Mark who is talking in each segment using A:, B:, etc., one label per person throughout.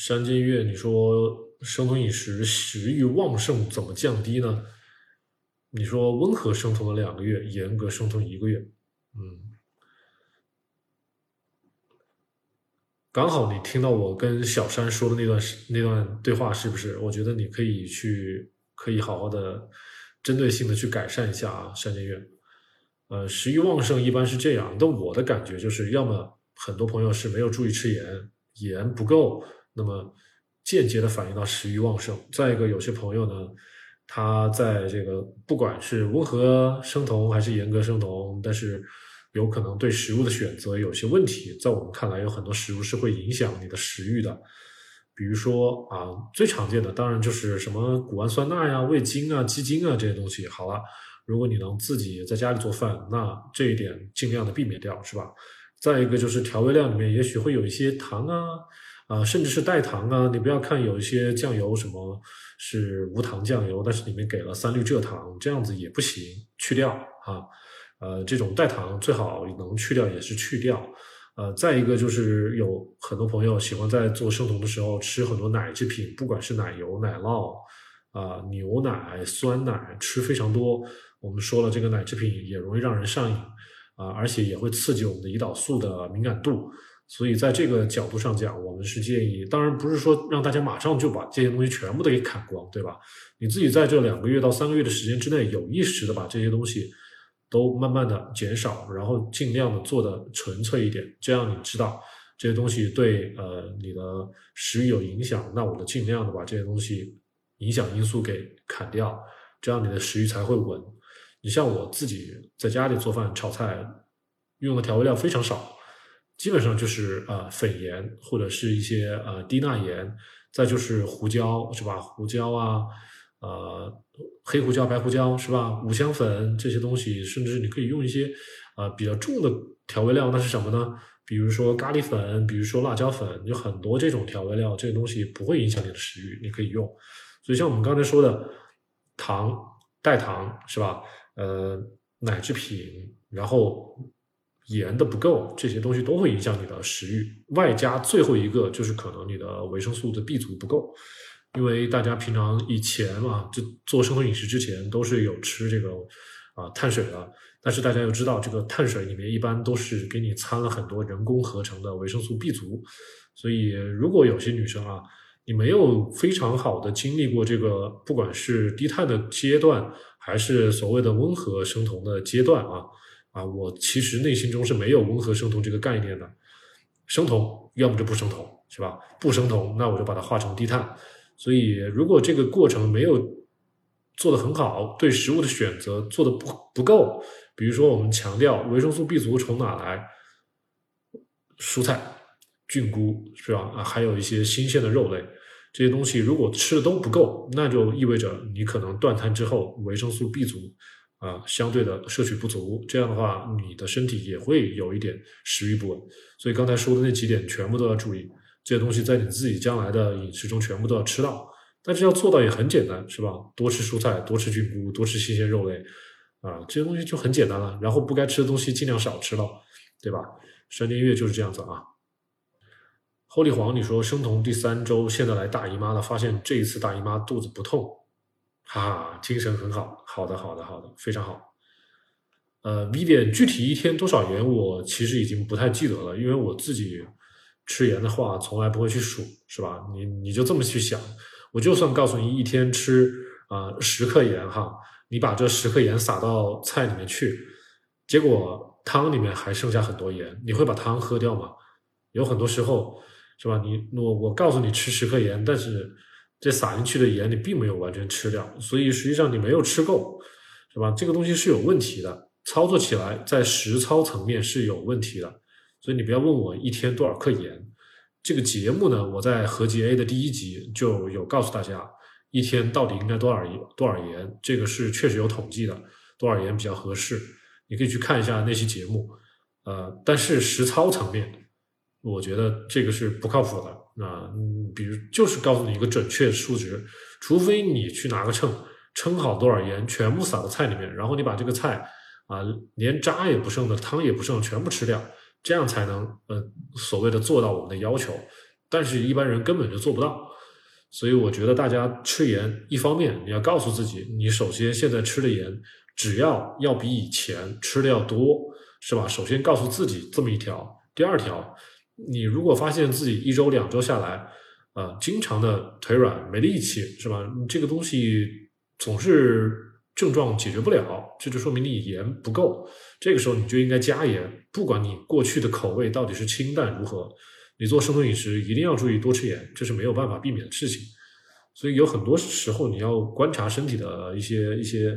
A: 山间月，你说生酮饮食食欲旺盛怎么降低呢？你说温和生酮的两个月，严格生酮一个月，嗯，刚好你听到我跟小山说的那段那段对话，是不是？我觉得你可以去，可以好好的针对性的去改善一下啊，山间月。呃，食欲旺盛一般是这样，但我的感觉就是，要么很多朋友是没有注意吃盐，盐不够，那么间接的反映到食欲旺盛。再一个，有些朋友呢，他在这个不管是温和生酮还是严格生酮，但是有可能对食物的选择有些问题。在我们看来，有很多食物是会影响你的食欲的，比如说啊，最常见的当然就是什么谷氨酸钠呀、味精啊、鸡精啊这些东西。好了。如果你能自己在家里做饭，那这一点尽量的避免掉，是吧？再一个就是调味料里面也许会有一些糖啊，啊，甚至是代糖啊。你不要看有一些酱油什么是无糖酱油，但是里面给了三氯蔗糖，这样子也不行，去掉啊。呃，这种代糖最好能去掉也是去掉。呃，再一个就是有很多朋友喜欢在做生酮的时候吃很多奶制品，不管是奶油、奶酪啊、牛奶、酸奶，吃非常多。我们说了，这个奶制品也容易让人上瘾啊，而且也会刺激我们的胰岛素的敏感度。所以在这个角度上讲，我们是建议，当然不是说让大家马上就把这些东西全部都给砍光，对吧？你自己在这两个月到三个月的时间之内，有意识的把这些东西都慢慢的减少，然后尽量的做的纯粹一点，这样你知道这些东西对呃你的食欲有影响，那我就尽量的把这些东西影响因素给砍掉，这样你的食欲才会稳。你像我自己在家里做饭炒菜，用的调味料非常少，基本上就是呃粉盐或者是一些呃低钠盐，再就是胡椒是吧？胡椒啊，呃黑胡椒、白胡椒是吧？五香粉这些东西，甚至你可以用一些呃比较重的调味料，那是什么呢？比如说咖喱粉，比如说辣椒粉，有很多这种调味料，这个东西不会影响你的食欲，你可以用。所以像我们刚才说的糖、代糖是吧？呃，奶制品，然后盐的不够，这些东西都会影响你的食欲。外加最后一个就是可能你的维生素的 B 族不够，因为大家平常以前嘛，就做生酮饮食之前都是有吃这个啊碳水的，但是大家要知道，这个碳水里面一般都是给你掺了很多人工合成的维生素 B 族，所以如果有些女生啊，你没有非常好的经历过这个，不管是低碳的阶段。还是所谓的温和生酮的阶段啊啊！我其实内心中是没有温和生酮这个概念的，生酮要么就不生酮，是吧？不生酮，那我就把它化成低碳。所以，如果这个过程没有做得很好，对食物的选择做的不不够，比如说我们强调维生素 B 族从哪来，蔬菜、菌菇是吧？啊，还有一些新鲜的肉类。这些东西如果吃的都不够，那就意味着你可能断碳之后维生素 B 族啊相对的摄取不足，这样的话你的身体也会有一点食欲不稳。所以刚才说的那几点全部都要注意，这些东西在你自己将来的饮食中全部都要吃到。但是要做到也很简单，是吧？多吃蔬菜，多吃菌菇，多吃新鲜肉类啊，这些东西就很简单了。然后不该吃的东西尽量少吃了，对吧？山间月就是这样子啊。后立黄，你说生酮第三周，现在来大姨妈了，发现这一次大姨妈肚子不痛，哈哈，精神很好，好的，好的，好的，非常好。呃，V 点具体一天多少盐，我其实已经不太记得了，因为我自己吃盐的话，从来不会去数，是吧？你你就这么去想，我就算告诉你一天吃啊十克盐哈，你把这十克盐撒到菜里面去，结果汤里面还剩下很多盐，你会把汤喝掉吗？有很多时候。是吧？你我我告诉你吃十克盐，但是这撒进去的盐你并没有完全吃掉，所以实际上你没有吃够，是吧？这个东西是有问题的，操作起来在实操层面是有问题的，所以你不要问我一天多少克盐。这个节目呢，我在合集 A 的第一集就有告诉大家，一天到底应该多少多少盐，这个是确实有统计的，多少盐比较合适，你可以去看一下那期节目。呃，但是实操层面。我觉得这个是不靠谱的。那比如就是告诉你一个准确数值，除非你去拿个秤称好多少盐，全部撒到菜里面，然后你把这个菜啊连渣也不剩的汤也不剩全部吃掉，这样才能呃所谓的做到我们的要求。但是一般人根本就做不到。所以我觉得大家吃盐，一方面你要告诉自己，你首先现在吃的盐，只要要比以前吃的要多，是吧？首先告诉自己这么一条。第二条，你如果发现自己一周两周下来，啊，经常的腿软没力气，是吧？这个东西总是症状解决不了，这就说明你盐不够。这个时候你就应该加盐，不管你过去的口味到底是清淡如何。你做生酮饮食一定要注意多吃盐，这是没有办法避免的事情。所以有很多时候你要观察身体的一些一些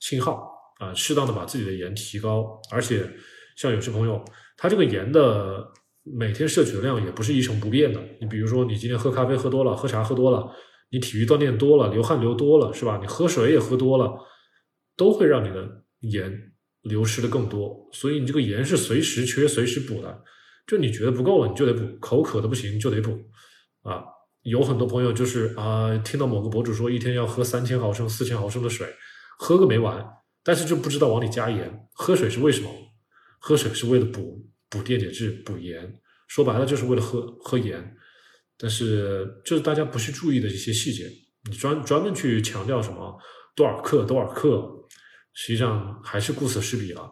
A: 信号啊，适当的把自己的盐提高。而且像有些朋友，他这个盐的每天摄取的量也不是一成不变的。你比如说，你今天喝咖啡喝多了，喝茶喝多了，你体育锻炼多了，流汗流多了，是吧？你喝水也喝多了，都会让你的盐流失的更多。所以你这个盐是随时缺、随时补的。就你觉得不够了，你就得补；口渴的不行，就得补。啊，有很多朋友就是啊，听到某个博主说一天要喝三千毫升、四千毫升的水，喝个没完，但是就不知道往里加盐。喝水是为什么？喝水是为了补补电解质、补盐，说白了就是为了喝喝盐。但是就是大家不去注意的一些细节，你专专门去强调什么多少克、多少克，实际上还是顾此失彼了。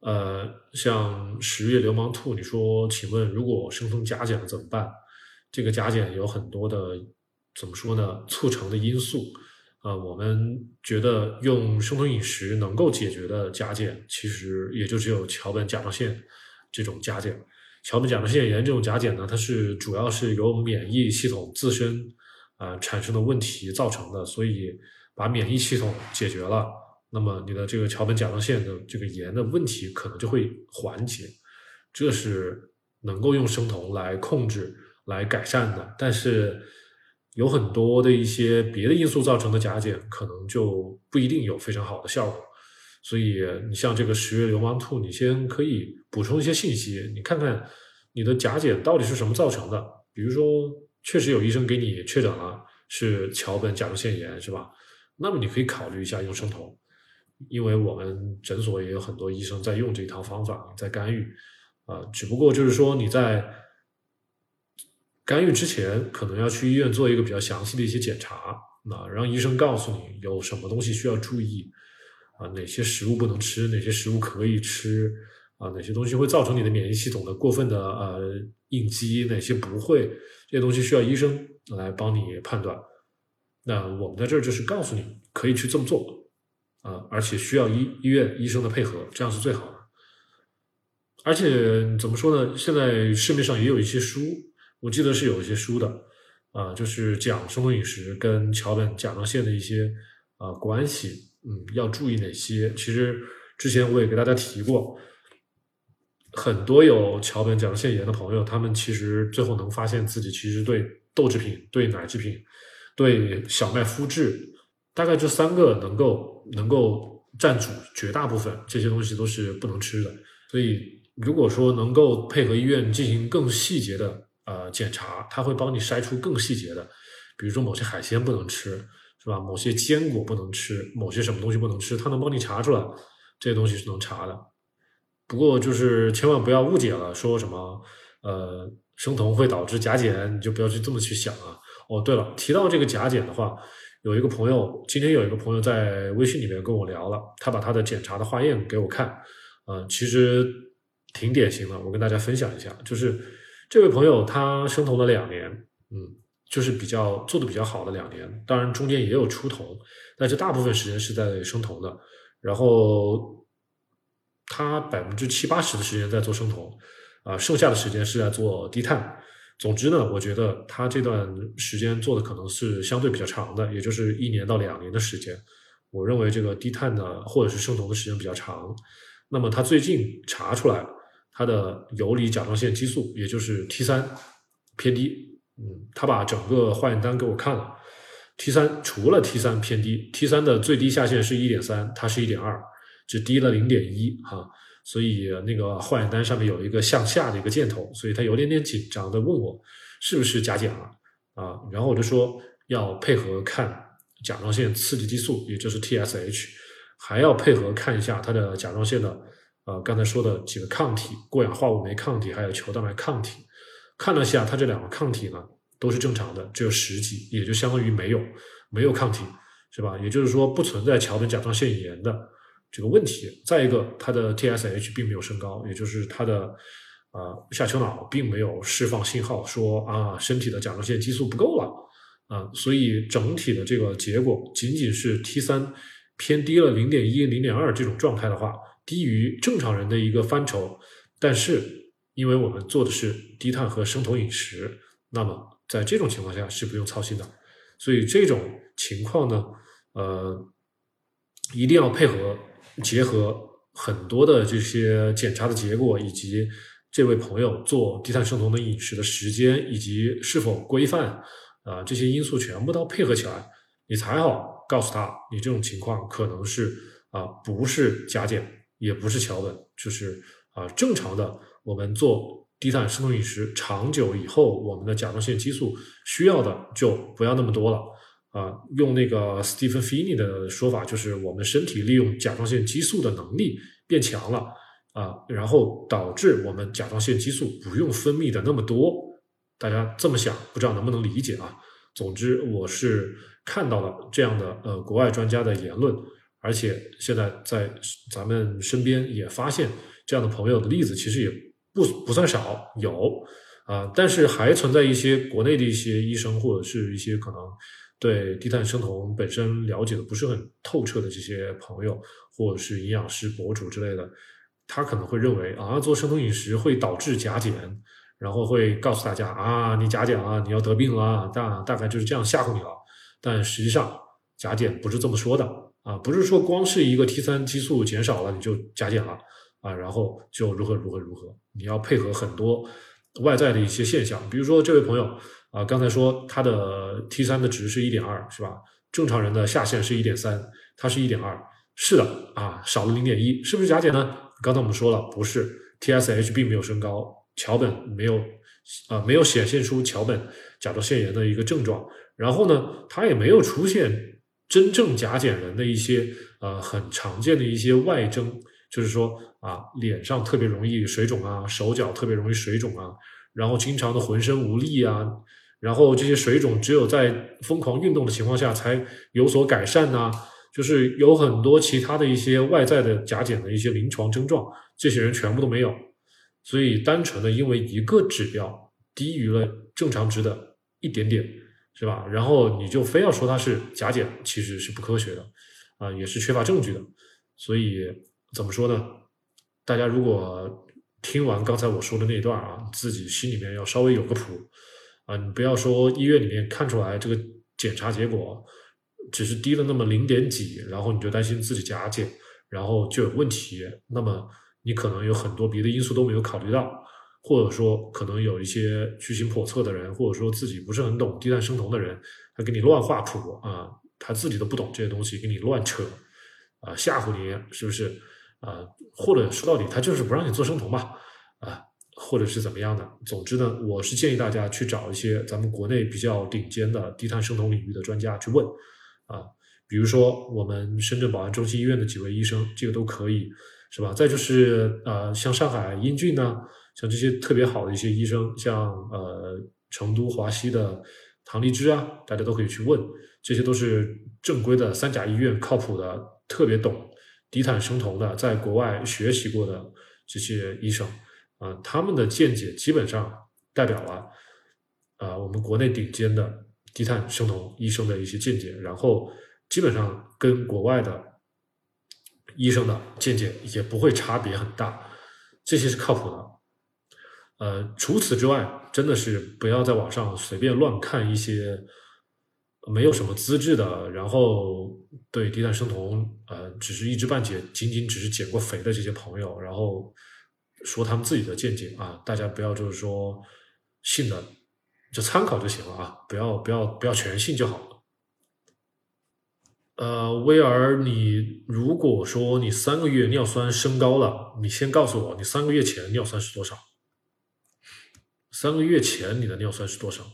A: 呃，像十月流氓兔，你说，请问如果生酮加减了怎么办？这个加减有很多的，怎么说呢？促成的因素。呃，我们觉得用生酮饮食能够解决的加减，其实也就只有桥本甲状腺这种加减。桥本甲状腺炎这种加减呢，它是主要是由免疫系统自身啊产生的问题造成的，所以把免疫系统解决了。那么你的这个桥本甲状腺的这个炎的问题可能就会缓解，这是能够用生酮来控制、来改善的。但是有很多的一些别的因素造成的甲减，可能就不一定有非常好的效果。所以你像这个十月流氓兔，你先可以补充一些信息，你看看你的甲减到底是什么造成的。比如说，确实有医生给你确诊了是桥本甲状腺炎，是吧？那么你可以考虑一下用生酮。因为我们诊所也有很多医生在用这一套方法在干预，啊，只不过就是说你在干预之前，可能要去医院做一个比较详细的一些检查，啊，让医生告诉你有什么东西需要注意，啊，哪些食物不能吃，哪些食物可以吃，啊，哪些东西会造成你的免疫系统的过分的呃应激，哪些不会，这些东西需要医生来帮你判断。那我们在这儿就是告诉你可以去这么做。啊，而且需要医医院医生的配合，这样是最好的。而且怎么说呢？现在市面上也有一些书，我记得是有一些书的，啊，就是讲生酮饮食跟桥本甲状腺的一些啊关系，嗯，要注意哪些？其实之前我也给大家提过，很多有桥本甲状腺炎的朋友，他们其实最后能发现自己其实对豆制品、对奶制品、对小麦麸质。大概这三个能够能够占主绝大部分，这些东西都是不能吃的。所以如果说能够配合医院进行更细节的呃检查，他会帮你筛出更细节的，比如说某些海鲜不能吃，是吧？某些坚果不能吃，某些什么东西不能吃，他能帮你查出来，这些东西是能查的。不过就是千万不要误解了，说什么呃生酮会导致甲减，你就不要去这么去想啊。哦，对了，提到这个甲减的话。有一个朋友，今天有一个朋友在微信里面跟我聊了，他把他的检查的化验给我看，啊，其实挺典型的，我跟大家分享一下，就是这位朋友他生酮了两年，嗯，就是比较做的比较好的两年，当然中间也有出酮，但是大部分时间是在生酮的，然后他百分之七八十的时间在做生酮，啊，剩下的时间是在做低碳。总之呢，我觉得他这段时间做的可能是相对比较长的，也就是一年到两年的时间。我认为这个低碳的或者是生酮的时间比较长。那么他最近查出来了他的游离甲状腺激素，也就是 T 三偏低。嗯，他把整个化验单给我看了，T 三除了 T 三偏低，T 三的最低下限是一点三，它是一点二，只低了零点一哈。所以那个化验单上面有一个向下的一个箭头，所以他有点点紧张的问我是不是甲减了啊？然后我就说要配合看甲状腺刺激激素，也就是 TSH，还要配合看一下他的甲状腺的呃刚才说的几个抗体，过氧化物酶抗体还有球蛋白抗体看了下它这两个抗体呢都是正常的，只有十几，也就相当于没有没有抗体，是吧？也就是说不存在桥本甲状腺炎的这个问题。再一个，它的 TSH 并没有升高，也就是它的呃下丘脑并没有释放信号说啊身体的甲状腺激素不够了啊，所以整体的这个结果仅仅是 T 三偏低了零点一、零点二这种状态的话，低于正常人的一个范畴，但是。因为我们做的是低碳和生酮饮食，那么在这种情况下是不用操心的。所以这种情况呢，呃，一定要配合结合很多的这些检查的结果，以及这位朋友做低碳生酮的饮食的时间以及是否规范啊，这些因素全部都配合起来，你才好告诉他，你这种情况可能是啊，不是甲减，也不是桥本，就是啊正常的。我们做低碳生酮饮食，长久以后，我们的甲状腺激素需要的就不要那么多了啊。用那个 Stephen Finney 的说法，就是我们身体利用甲状腺激素的能力变强了啊，然后导致我们甲状腺激素不用分泌的那么多。大家这么想，不知道能不能理解啊？总之，我是看到了这样的呃国外专家的言论，而且现在在咱们身边也发现这样的朋友的例子，其实也。不不算少，有啊，但是还存在一些国内的一些医生或者是一些可能对低碳生酮本身了解的不是很透彻的这些朋友，或者是营养师博主之类的，他可能会认为啊，做生酮饮食会导致甲减，然后会告诉大家啊，你甲减了，你要得病了，大大概就是这样吓唬你了。但实际上甲减不是这么说的啊，不是说光是一个 T 三激素减少了你就甲减了。啊，然后就如何如何如何，你要配合很多外在的一些现象，比如说这位朋友啊，刚才说他的 T 三的值是一点二，是吧？正常人的下限是一点三，他是一点二，是的啊，少了零点一，是不是甲减呢？刚才我们说了，不是，TSH 并没有升高，桥本没有啊，没有显现出桥本甲状腺炎的一个症状，然后呢，他也没有出现真正甲减人的一些呃很常见的一些外征。就是说啊，脸上特别容易水肿啊，手脚特别容易水肿啊，然后经常的浑身无力啊，然后这些水肿只有在疯狂运动的情况下才有所改善呐，就是有很多其他的一些外在的甲减的一些临床症状，这些人全部都没有，所以单纯的因为一个指标低于了正常值的一点点，是吧？然后你就非要说它是甲减，其实是不科学的，啊，也是缺乏证据的，所以。怎么说呢？大家如果听完刚才我说的那一段啊，自己心里面要稍微有个谱啊，你不要说医院里面看出来这个检查结果只是低了那么零点几，然后你就担心自己甲减，然后就有问题。那么你可能有很多别的因素都没有考虑到，或者说可能有一些居心叵测的人，或者说自己不是很懂低碳生酮的人，他给你乱画谱啊，他自己都不懂这些东西，给你乱扯啊，吓唬你，是不是？啊，或者说到底，他就是不让你做生酮嘛，啊，或者是怎么样的？总之呢，我是建议大家去找一些咱们国内比较顶尖的低碳生酮领域的专家去问，啊，比如说我们深圳宝安中心医院的几位医生，这个都可以，是吧？再就是呃，像上海英俊呢，像这些特别好的一些医生，像呃成都华西的唐丽芝啊，大家都可以去问，这些都是正规的三甲医院，靠谱的，特别懂。低碳生酮的，在国外学习过的这些医生，啊，他们的见解基本上代表了，啊，我们国内顶尖的低碳生酮医生的一些见解，然后基本上跟国外的医生的见解也不会差别很大，这些是靠谱的。呃，除此之外，真的是不要在网上随便乱看一些。没有什么资质的，然后对低碳生酮，呃，只是一知半解，仅仅只是减过肥的这些朋友，然后说他们自己的见解啊，大家不要就是说信的，就参考就行了啊，不要不要不要全信就好了。呃，威尔，你如果说你三个月尿酸升高了，你先告诉我你三个月前尿酸是多少？三个月前你的尿酸是多少？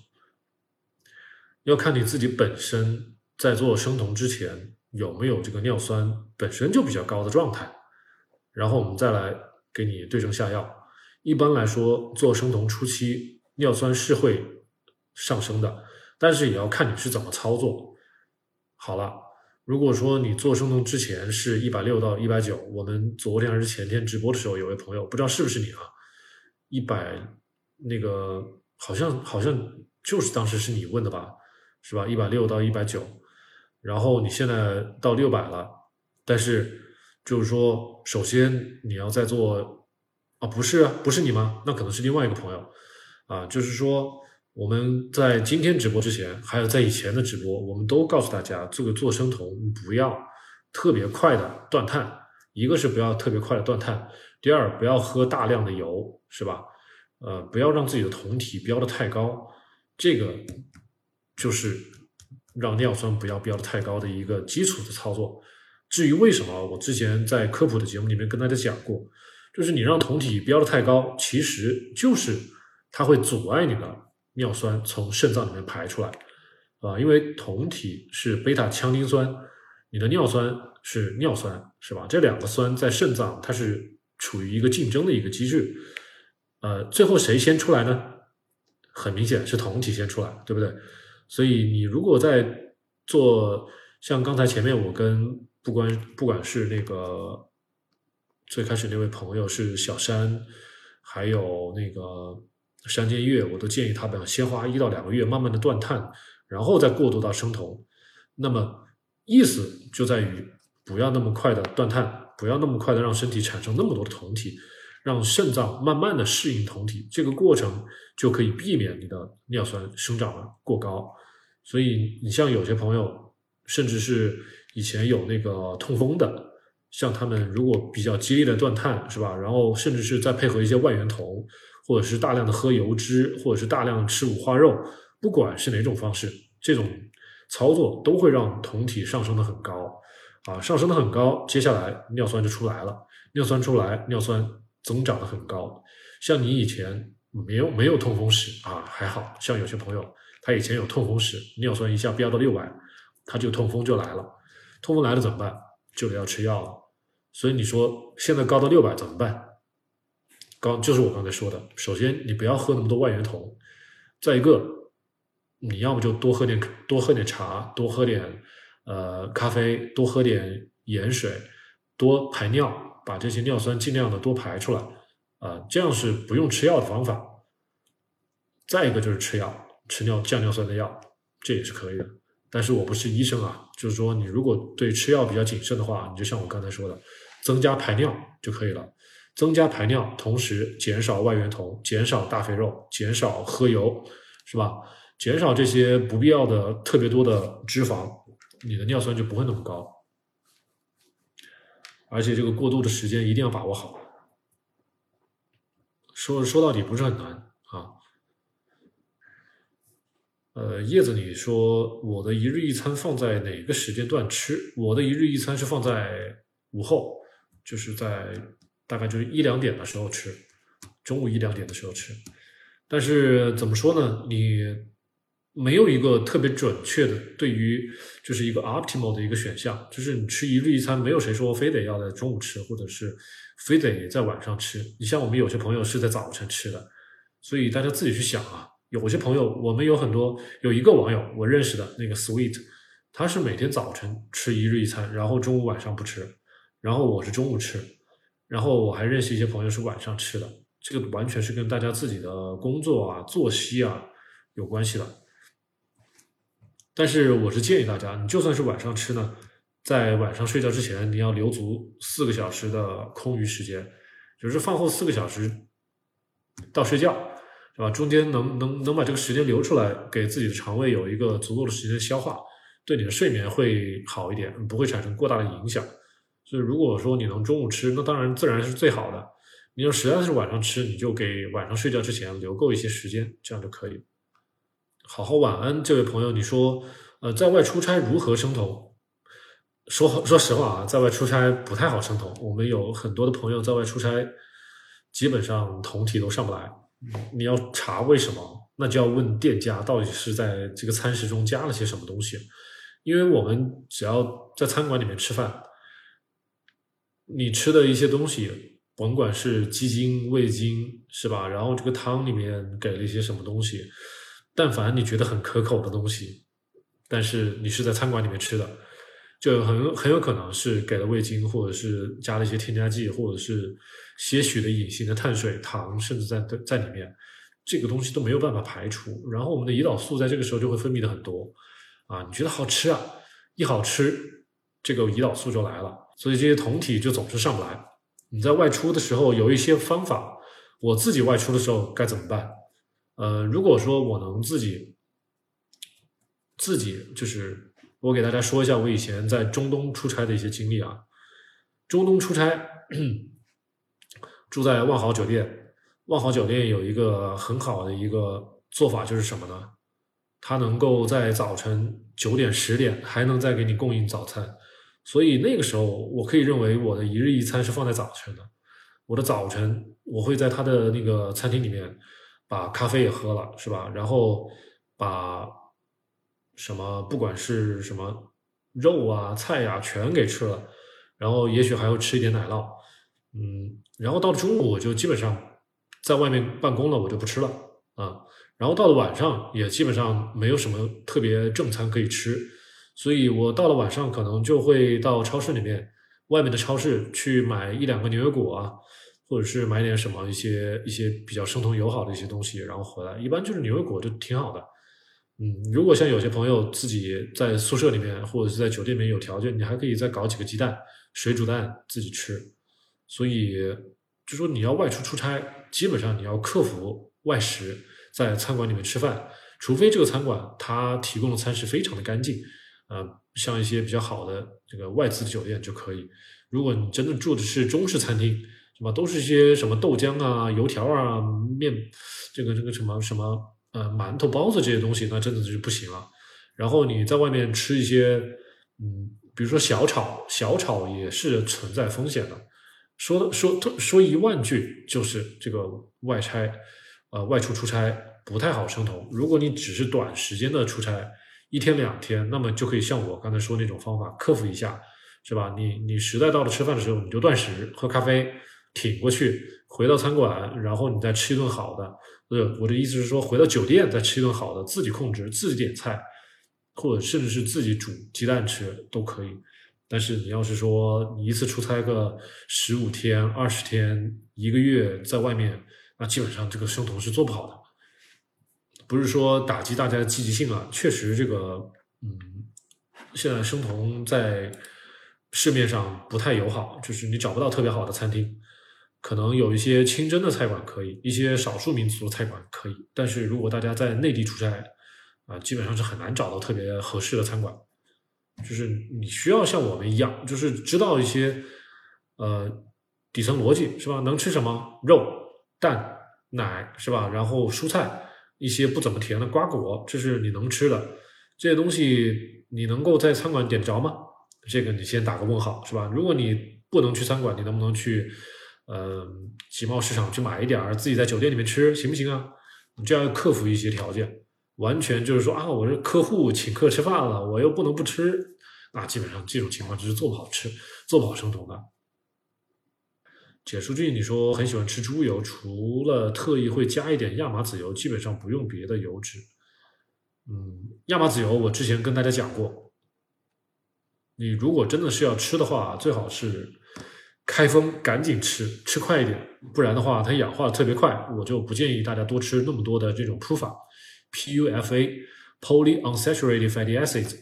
A: 要看你自己本身在做生酮之前有没有这个尿酸本身就比较高的状态，然后我们再来给你对症下药。一般来说，做生酮初期尿酸是会上升的，但是也要看你是怎么操作。好了，如果说你做生酮之前是一百六到一百九，我们昨天还是前天直播的时候，有位朋友不知道是不是你啊，一百那个好像好像就是当时是你问的吧，是吧？一百六到一百九，然后你现在到六百了，但是就是说，首先你要在做啊，不是啊，不是你吗？那可能是另外一个朋友啊，就是说。我们在今天直播之前，还有在以前的直播，我们都告诉大家，这个做生酮不要特别快的断碳，一个是不要特别快的断碳，第二不要喝大量的油，是吧？呃，不要让自己的酮体标的太高，这个就是让尿酸不要标的太高的一个基础的操作。至于为什么，我之前在科普的节目里面跟大家讲过，就是你让酮体标的太高，其实就是它会阻碍你的。尿酸从肾脏里面排出来，啊，因为酮体是贝塔羟丁酸，你的尿酸是尿酸，是吧？这两个酸在肾脏它是处于一个竞争的一个机制，呃，最后谁先出来呢？很明显是酮体先出来，对不对？所以你如果在做像刚才前面我跟不管不管是那个最开始那位朋友是小山，还有那个。山间月，我都建议他们先花一到两个月，慢慢的断碳，然后再过渡到生酮。那么意思就在于不要那么快的断碳，不要那么快的让身体产生那么多的酮体，让肾脏慢慢的适应酮体，这个过程就可以避免你的尿酸生长的过高。所以你像有些朋友，甚至是以前有那个痛风的，像他们如果比较激烈的断碳，是吧？然后甚至是再配合一些外源酮。或者是大量的喝油脂，或者是大量吃五花肉，不管是哪种方式，这种操作都会让酮体上升的很高，啊，上升的很高，接下来尿酸就出来了，尿酸出来，尿酸增长的很高。像你以前没有没有痛风史啊，还好像有些朋友他以前有痛风史，尿酸一下飙到六百，他就痛风就来了，痛风来了怎么办？就得要吃药了。所以你说现在高到六百怎么办？刚就是我刚才说的，首先你不要喝那么多外源酮，再一个，你要么就多喝点多喝点茶，多喝点呃咖啡，多喝点盐水，多排尿，把这些尿酸尽量的多排出来，啊，这样是不用吃药的方法。再一个就是吃药，吃尿降尿酸的药，这也是可以的。但是我不是医生啊，就是说你如果对吃药比较谨慎的话，你就像我刚才说的，增加排尿就可以了。增加排尿，同时减少外源酮，减少大肥肉，减少喝油，是吧？减少这些不必要的特别多的脂肪，你的尿酸就不会那么高。而且这个过渡的时间一定要把握好。说说到底不是很难啊。呃，叶子，你说我的一日一餐放在哪个时间段吃？我的一日一餐是放在午后，就是在。大概就是一两点的时候吃，中午一两点的时候吃，但是怎么说呢？你没有一个特别准确的对于就是一个 optimal 的一个选项，就是你吃一日一餐，没有谁说非得要在中午吃，或者是非得在晚上吃。你像我们有些朋友是在早晨吃的，所以大家自己去想啊。有些朋友，我们有很多有一个网友我认识的那个 sweet，他是每天早晨吃一日一餐，然后中午晚上不吃，然后我是中午吃。然后我还认识一些朋友是晚上吃的，这个完全是跟大家自己的工作啊、作息啊有关系的。但是我是建议大家，你就算是晚上吃呢，在晚上睡觉之前，你要留足四个小时的空余时间，就是饭后四个小时到睡觉，是吧？中间能能能把这个时间留出来，给自己的肠胃有一个足够的时间消化，对你的睡眠会好一点，不会产生过大的影响。所以，如果说你能中午吃，那当然自然是最好的。你要实在是晚上吃，你就给晚上睡觉之前留够一些时间，这样就可以。好好晚安，这位朋友，你说，呃，在外出差如何生酮？说说实话啊，在外出差不太好生酮。我们有很多的朋友在外出差，基本上酮体都上不来。你要查为什么，那就要问店家到底是在这个餐食中加了些什么东西。因为我们只要在餐馆里面吃饭。你吃的一些东西，甭管是鸡精、味精，是吧？然后这个汤里面给了一些什么东西，但凡你觉得很可口的东西，但是你是在餐馆里面吃的，就很很有可能是给了味精，或者是加了一些添加剂，或者是些许的隐形的碳水、糖，甚至在在里面，这个东西都没有办法排除。然后我们的胰岛素在这个时候就会分泌的很多，啊，你觉得好吃啊？一好吃，这个胰岛素就来了，所以这些酮体就总是上不来。你在外出的时候有一些方法，我自己外出的时候该怎么办？呃，如果说我能自己自己就是我给大家说一下我以前在中东出差的一些经历啊。中东出差住在万豪酒店，万豪酒店有一个很好的一个做法就是什么呢？它能够在早晨九点十点还能再给你供应早餐。所以那个时候，我可以认为我的一日一餐是放在早晨的。我的早晨，我会在他的那个餐厅里面把咖啡也喝了，是吧？然后把什么不管是什么肉啊、菜呀全给吃了，然后也许还要吃一点奶酪，嗯，然后到了中午我就基本上在外面办公了，我就不吃了啊。然后到了晚上也基本上没有什么特别正餐可以吃。所以我到了晚上，可能就会到超市里面，外面的超市去买一两个牛油果啊，或者是买点什么一些一些比较生酮友好的一些东西，然后回来。一般就是牛油果就挺好的。嗯，如果像有些朋友自己在宿舍里面或者是在酒店里面有条件，你还可以再搞几个鸡蛋，水煮蛋自己吃。所以就说你要外出出差，基本上你要克服外食，在餐馆里面吃饭，除非这个餐馆它提供的餐食非常的干净。呃，像一些比较好的这个外资的酒店就可以。如果你真的住的是中式餐厅，吧？都是一些什么豆浆啊、油条啊、面，这个这个什么什么呃馒头、包子这些东西，那真的就不行了。然后你在外面吃一些，嗯，比如说小炒，小炒也是存在风险的。说说说一万句，就是这个外差，呃，外出出差不太好生酮。如果你只是短时间的出差。一天两天，那么就可以像我刚才说那种方法克服一下，是吧？你你实在到了吃饭的时候，你就断食喝咖啡挺过去，回到餐馆，然后你再吃一顿好的。呃，我的意思是说，回到酒店再吃一顿好的，自己控制，自己点菜，或者甚至是自己煮鸡蛋吃都可以。但是你要是说你一次出差个十五天、二十天、一个月在外面，那基本上这个生酮是做不好的。不是说打击大家的积极性啊，确实这个，嗯，现在生酮在市面上不太友好，就是你找不到特别好的餐厅，可能有一些清真的菜馆可以，一些少数民族的菜馆可以，但是如果大家在内地出差啊，基本上是很难找到特别合适的餐馆，就是你需要像我们一样，就是知道一些呃底层逻辑是吧？能吃什么肉、蛋、奶是吧？然后蔬菜。一些不怎么甜的瓜果，这是你能吃的这些东西，你能够在餐馆点着吗？这个你先打个问号，是吧？如果你不能去餐馆，你能不能去，嗯，集贸市场去买一点儿，自己在酒店里面吃，行不行啊？你这样要克服一些条件，完全就是说啊，我是客户请客吃饭了，我又不能不吃，那基本上这种情况就是做不好吃，做不好生酮的。解数据，你说很喜欢吃猪油，除了特意会加一点亚麻籽油，基本上不用别的油脂。嗯，亚麻籽油我之前跟大家讲过，你如果真的是要吃的话，最好是开封赶紧吃，吃快一点，不然的话它氧化的特别快，我就不建议大家多吃那么多的这种普法，PUFA（Polyunsaturated Fatty Acids）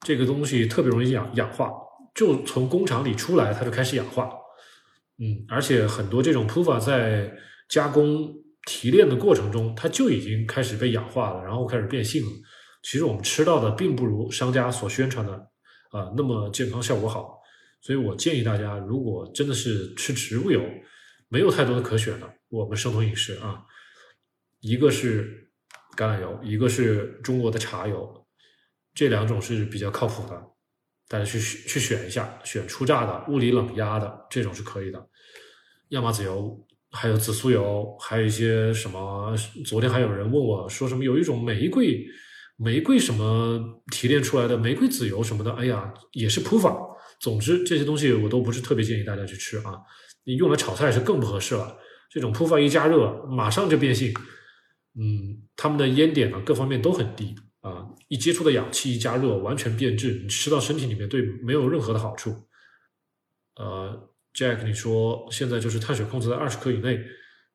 A: 这个东西特别容易氧氧化，就从工厂里出来它就开始氧化。嗯，而且很多这种 PUFA 在加工提炼的过程中，它就已经开始被氧化了，然后开始变性了。其实我们吃到的并不如商家所宣传的啊那么健康效果好。所以我建议大家，如果真的是吃植物油，没有太多的可选的，我们生酮饮食啊，一个是橄榄油，一个是中国的茶油，这两种是比较靠谱的。大家去去选一下，选初榨的、物理冷压的这种是可以的。亚麻籽油，还有紫苏油，还有一些什么？昨天还有人问我说什么有一种玫瑰玫瑰什么提炼出来的玫瑰籽油什么的，哎呀，也是普法。总之这些东西我都不是特别建议大家去吃啊，你用来炒菜是更不合适了。这种铺饭一加热，马上就变性。嗯，它们的烟点呢，各方面都很低啊，一接触的氧气一加热，完全变质，你吃到身体里面对没有任何的好处。呃，Jack，你说现在就是碳水控制在二十克以内，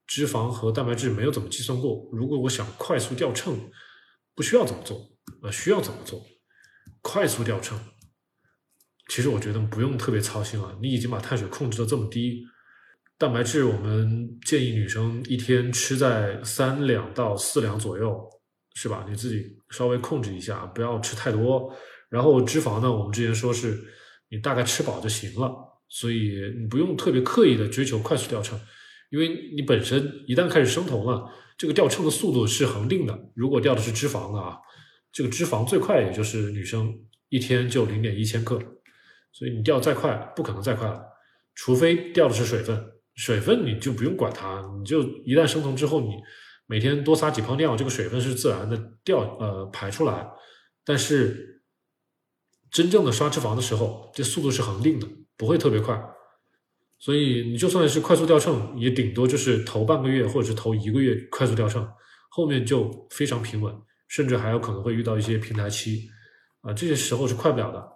A: 脂肪和蛋白质没有怎么计算过。如果我想快速掉秤，不需要怎么做？呃，需要怎么做？快速掉秤，其实我觉得不用特别操心啊，你已经把碳水控制的这么低。蛋白质，我们建议女生一天吃在三两到四两左右，是吧？你自己稍微控制一下，不要吃太多。然后脂肪呢，我们之前说是你大概吃饱就行了，所以你不用特别刻意的追求快速掉秤，因为你本身一旦开始生酮了，这个掉秤的速度是恒定的。如果掉的是脂肪的啊，这个脂肪最快也就是女生一天就零点一千克，所以你掉再快不可能再快了，除非掉的是水分。水分你就不用管它，你就一旦生酮之后，你每天多撒几泡尿，这个水分是自然的掉呃排出来。但是真正的刷脂肪的时候，这速度是恒定的，不会特别快。所以你就算是快速掉秤，也顶多就是头半个月或者是头一个月快速掉秤，后面就非常平稳，甚至还有可能会遇到一些平台期啊，这些时候是快不了的。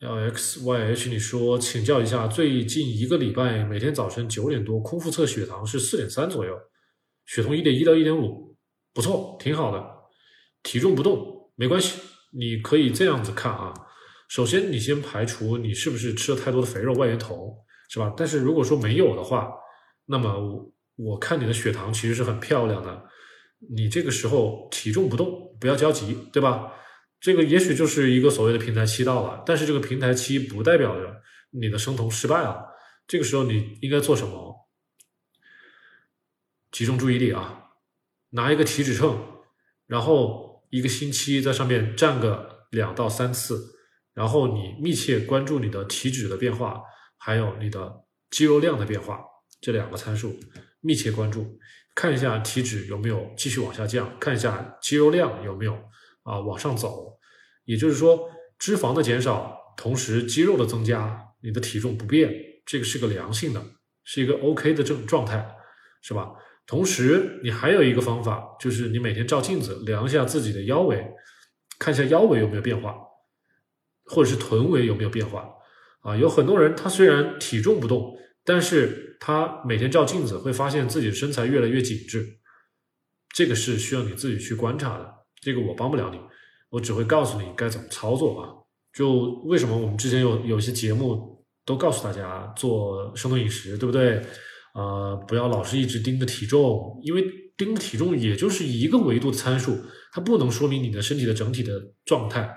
A: L X Y H，你说请教一下，最近一个礼拜每天早晨九点多空腹测血糖是四点三左右，血酮一点一到一点五，不错，挺好的。体重不动没关系，你可以这样子看啊。首先你先排除你是不是吃了太多的肥肉外源酮，是吧？但是如果说没有的话，那么我我看你的血糖其实是很漂亮的。你这个时候体重不动，不要焦急，对吧？这个也许就是一个所谓的平台期到了，但是这个平台期不代表着你的生酮失败了。这个时候你应该做什么？集中注意力啊，拿一个体脂秤，然后一个星期在上面站个两到三次，然后你密切关注你的体脂的变化，还有你的肌肉量的变化这两个参数，密切关注，看一下体脂有没有继续往下降，看一下肌肉量有没有。啊，往上走，也就是说，脂肪的减少，同时肌肉的增加，你的体重不变，这个是个良性的，是一个 OK 的状状态，是吧？同时，你还有一个方法，就是你每天照镜子量一下自己的腰围，看一下腰围有没有变化，或者是臀围有没有变化。啊，有很多人他虽然体重不动，但是他每天照镜子会发现自己的身材越来越紧致，这个是需要你自己去观察的。这个我帮不了你，我只会告诉你该怎么操作啊。就为什么我们之前有有些节目都告诉大家做生酮饮食，对不对？呃，不要老是一直盯着体重，因为盯着体重也就是一个维度的参数，它不能说明你的身体的整体的状态。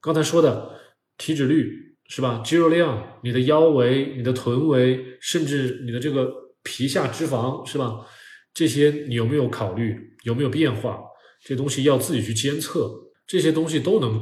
A: 刚才说的体脂率是吧？肌肉量、你的腰围、你的臀围，甚至你的这个皮下脂肪是吧？这些你有没有考虑？有没有变化？这东西要自己去监测，这些东西都能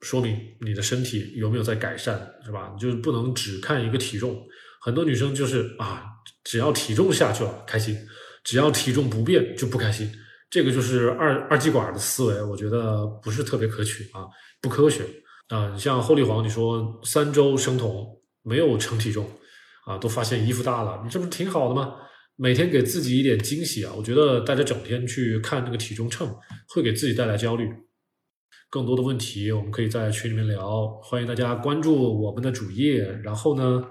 A: 说明你的身体有没有在改善，是吧？你就是不能只看一个体重。很多女生就是啊，只要体重下去了开心，只要体重不变就不开心。这个就是二二极管的思维，我觉得不是特别可取啊，不科学啊。你像后立煌，你说三周生酮没有称体重啊，都发现衣服大了，你这不是挺好的吗？每天给自己一点惊喜啊！我觉得大家整天去看那个体重秤，会给自己带来焦虑。更多的问题，我们可以在群里面聊。欢迎大家关注我们的主页。然后呢，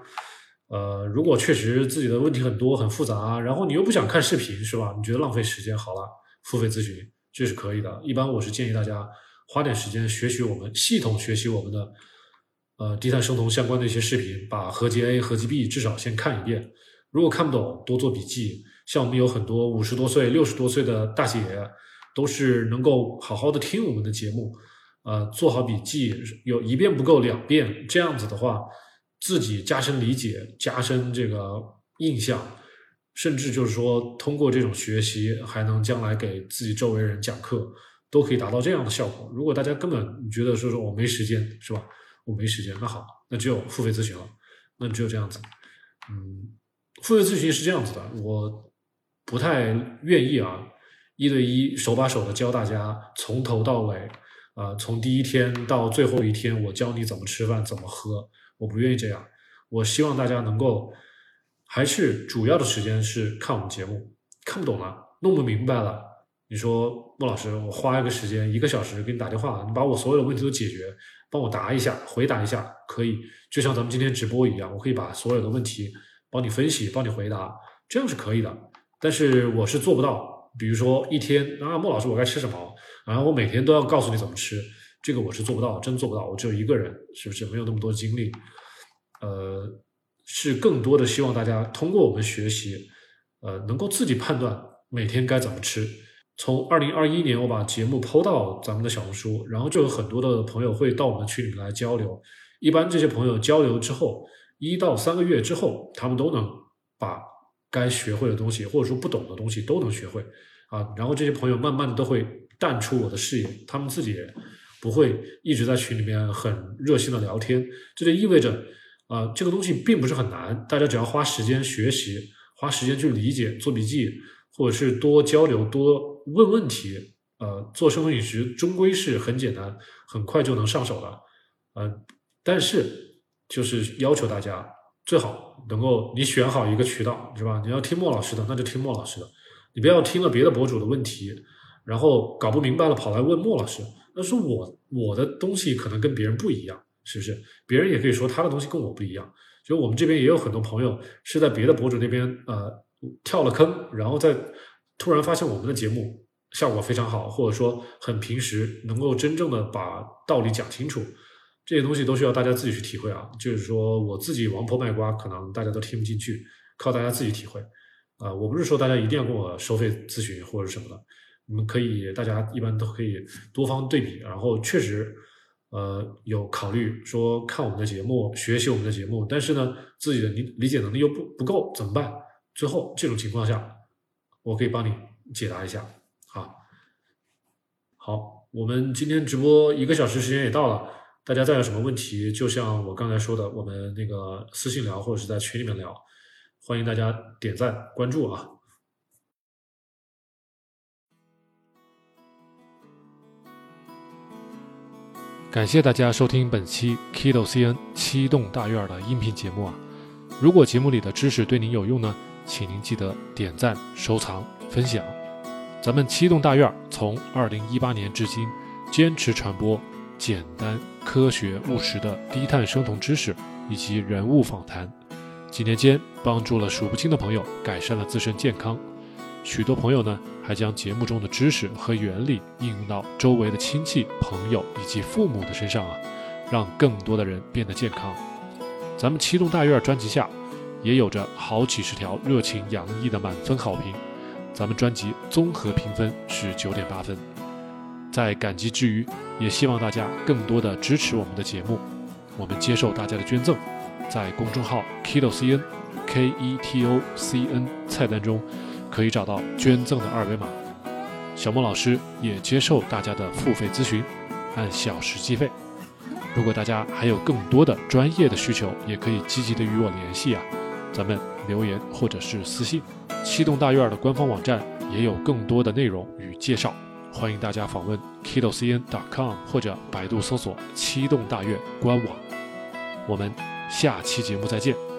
A: 呃，如果确实自己的问题很多很复杂，然后你又不想看视频，是吧？你觉得浪费时间，好了，付费咨询这是可以的。一般我是建议大家花点时间学习我们系统学习我们的呃低碳生酮相关的一些视频，把合集 A、合集 B 至少先看一遍。如果看不懂，多做笔记。像我们有很多五十多岁、六十多岁的大姐，都是能够好好的听我们的节目，呃，做好笔记，有一遍不够两遍，这样子的话，自己加深理解、加深这个印象，甚至就是说通过这种学习，还能将来给自己周围人讲课，都可以达到这样的效果。如果大家根本觉得说说我没时间，是吧？我没时间，那好，那只有付费咨询了，那只有这样子，嗯。付费咨询是这样子的，我不太愿意啊，一对一手把手的教大家从头到尾，啊，从第一天到最后一天，我教你怎么吃饭，怎么喝，我不愿意这样。我希望大家能够还是主要的时间是看我们节目？看不懂了，弄不明白了，你说莫老师，我花一个时间一个小时给你打电话，你把我所有的问题都解决，帮我答一下，回答一下，可以，就像咱们今天直播一样，我可以把所有的问题帮你分析，帮你回答，这样是可以的。但是我是做不到，比如说一天啊，莫老师我该吃什么，然后我每天都要告诉你怎么吃，这个我是做不到，真做不到，我只有一个人，是不是没有那么多精力？呃，是更多的希望大家通过我们学习，呃，能够自己判断每天该怎么吃。从二零二一年我把节目抛到咱们的小红书，然后就有很多的朋友会到我们群里来交流。一般这些朋友交流之后，一到三个月之后，他们都能把该学会的东西或者说不懂的东西都能学会啊。然后这些朋友慢慢的都会淡出我的视野，他们自己也不会一直在群里面很热心的聊天。这就意味着。啊，这个东西并不是很难，大家只要花时间学习，花时间去理解、做笔记，或者是多交流、多问问题。呃，做生酮饮食终归是很简单，很快就能上手的。呃，但是就是要求大家最好能够你选好一个渠道，是吧？你要听莫老师的，那就听莫老师的，你不要听了别的博主的问题，然后搞不明白了跑来问莫老师，那是我我的东西可能跟别人不一样。是不是？别人也可以说他的东西跟我不一样。就我们这边也有很多朋友是在别的博主那边呃跳了坑，然后在突然发现我们的节目效果非常好，或者说很平时能够真正的把道理讲清楚，这些东西都需要大家自己去体会啊。就是说我自己王婆卖瓜，可能大家都听不进去，靠大家自己体会啊。我不是说大家一定要跟我收费咨询或者什么的，你们可以大家一般都可以多方对比，然后确实。呃，有考虑说看我们的节目，学习我们的节目，但是呢，自己的理理解能力又不不够，怎么办？最后这种情况下，我可以帮你解答一下啊。好，我们今天直播一个小时时间也到了，大家再有什么问题，就像我刚才说的，我们那个私信聊或者是在群里面聊，欢迎大家点赞关注啊。感谢大家收听本期 Kido CN 七栋大院的音频节目啊！如果节目里的知识对您有用呢，请您记得点赞、收藏、分享。咱们七栋大院从二零一八年至今，坚持传播简单、科学、务实的低碳生酮知识以及人物访谈，几年间帮助了数不清的朋友改善了自身健康。许多朋友呢，还将节目中的知识和原理应用到周围的亲戚、朋友以及父母的身上啊，让更多的人变得健康。咱们七栋大院专辑下，也有着好几十条热情洋溢的满分好评。咱们专辑综合评分是九点八分。在感激之余，也希望大家更多的支持我们的节目。我们接受大家的捐赠，在公众号 Keto CN K E T O C N 菜单中。可以找到捐赠的二维码，小莫老师也接受大家的付费咨询，按小时计费。如果大家还有更多的专业的需求，也可以积极的与我联系啊，咱们留言或者是私信。七栋大院的官方网站也有更多的内容与介绍，欢迎大家访问 kidocn.com 或者百度搜索七栋大院官网。我们下期节目再见。